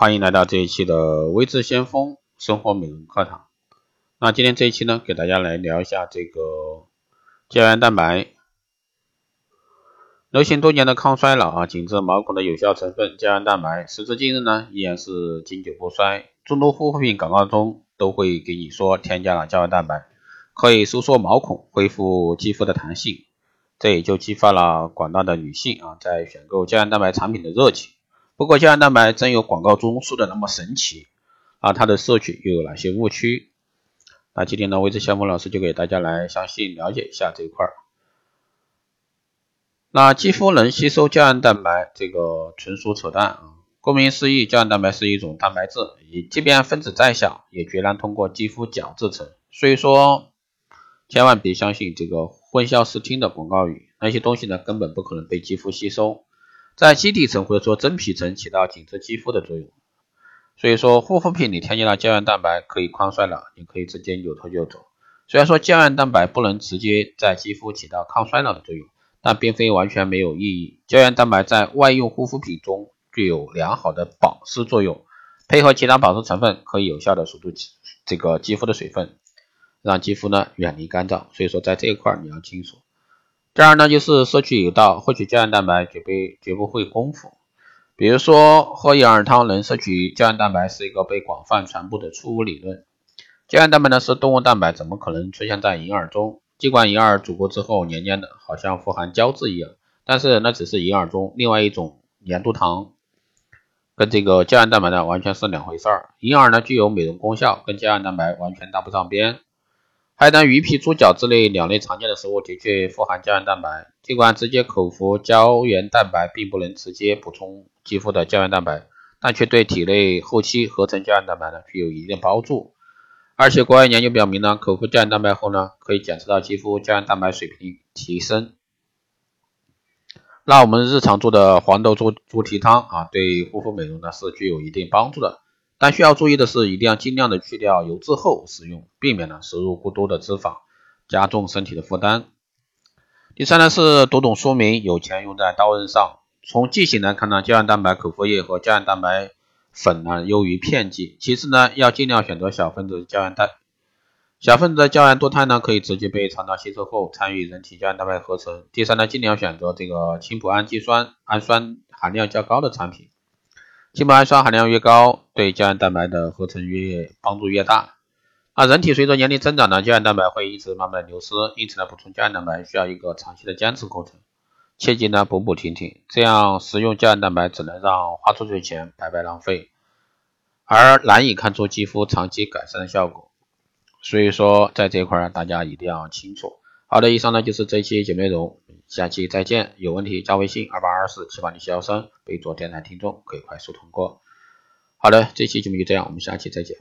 欢迎来到这一期的微智先锋生活美容课堂。那今天这一期呢，给大家来聊一下这个胶原蛋白。流行多年的抗衰老啊，紧致毛孔的有效成分胶原蛋白，时至今日呢，依然是经久不衰。众多护肤品广告中都会给你说添加了胶原蛋白，可以收缩毛孔，恢复肌肤的弹性。这也就激发了广大的女性啊，在选购胶原蛋白产品的热情。不过，胶原蛋白真有广告中说的那么神奇啊？它的摄取又有哪些误区？那今天呢，微智小峰老师就给大家来详细了解一下这一块儿。那肌肤能吸收胶原蛋白，这个纯属扯淡啊！顾名思义，胶原蛋白是一种蛋白质，也即便分子再小，也绝然通过肌肤角质层。所以说。千万别相信这个混淆视听的广告语，那些东西呢根本不可能被肌肤吸收，在基底层或者说真皮层起到紧致肌肤的作用。所以说护肤品里添加了胶原蛋白可以抗衰老，也可以直接扭头就走。虽然说胶原蛋白不能直接在肌肤起到抗衰老的作用，但并非完全没有意义。胶原蛋白在外用护肤品中具有良好的保湿作用，配合其他保湿成分，可以有效的锁住这个肌肤的水分。让肌肤呢远离干燥，所以说在这一块你要清楚。第二呢，就是摄取有道，获取胶原蛋白绝不绝不会功夫。比如说喝银耳汤能摄取胶原蛋白是一个被广泛传播的错误理论。胶原蛋白呢是动物蛋白，怎么可能出现在银耳中？尽管银耳煮过之后黏黏的，好像富含胶质一样，但是那只是银耳中另外一种粘度糖，跟这个胶原蛋白呢完全是两回事儿。银耳呢具有美容功效，跟胶原蛋白完全搭不上边。海胆、鱼皮、猪脚之类两类常见的食物的确富含胶原蛋白，尽管直接口服胶原蛋白并不能直接补充肌肤的胶原蛋白，但却对体内后期合成胶原蛋白呢具有一定帮助。而且国外研究表明呢，口服胶原蛋白后呢，可以检测到肌肤胶原蛋白水平提升。那我们日常做的黄豆猪猪蹄汤啊，对护肤美容呢是具有一定帮助的。但需要注意的是，一定要尽量的去掉油脂后食用，避免呢摄入过多的脂肪，加重身体的负担。第三呢是读懂说明，有钱用在刀刃上。从剂型来看呢，胶原蛋白口服液和胶原蛋白粉呢优于片剂。其次呢，要尽量选择小分子胶原蛋，小分子的胶原多肽呢可以直接被肠道吸收后参与人体胶原蛋白合成。第三呢，尽量选择这个氢脯氨基酸氨酸含量较高的产品。氢脯氨酸含量越高，对胶原蛋白的合成越帮助越大。啊人体随着年龄增长呢，胶原蛋白会一直慢慢流失，因此呢，补充胶原蛋白需要一个长期的坚持过程，切记呢补补停停，这样食用胶原蛋白只能让花出去的钱白白浪费，而难以看出肌肤长期改善的效果。所以说，在这块大家一定要清楚。好的，以上呢就是这一期节目内容，下期再见。有问题加微信二八二四七八零七幺三，备注电台听众可以快速通过。好的，这期节目就这样，我们下期再见。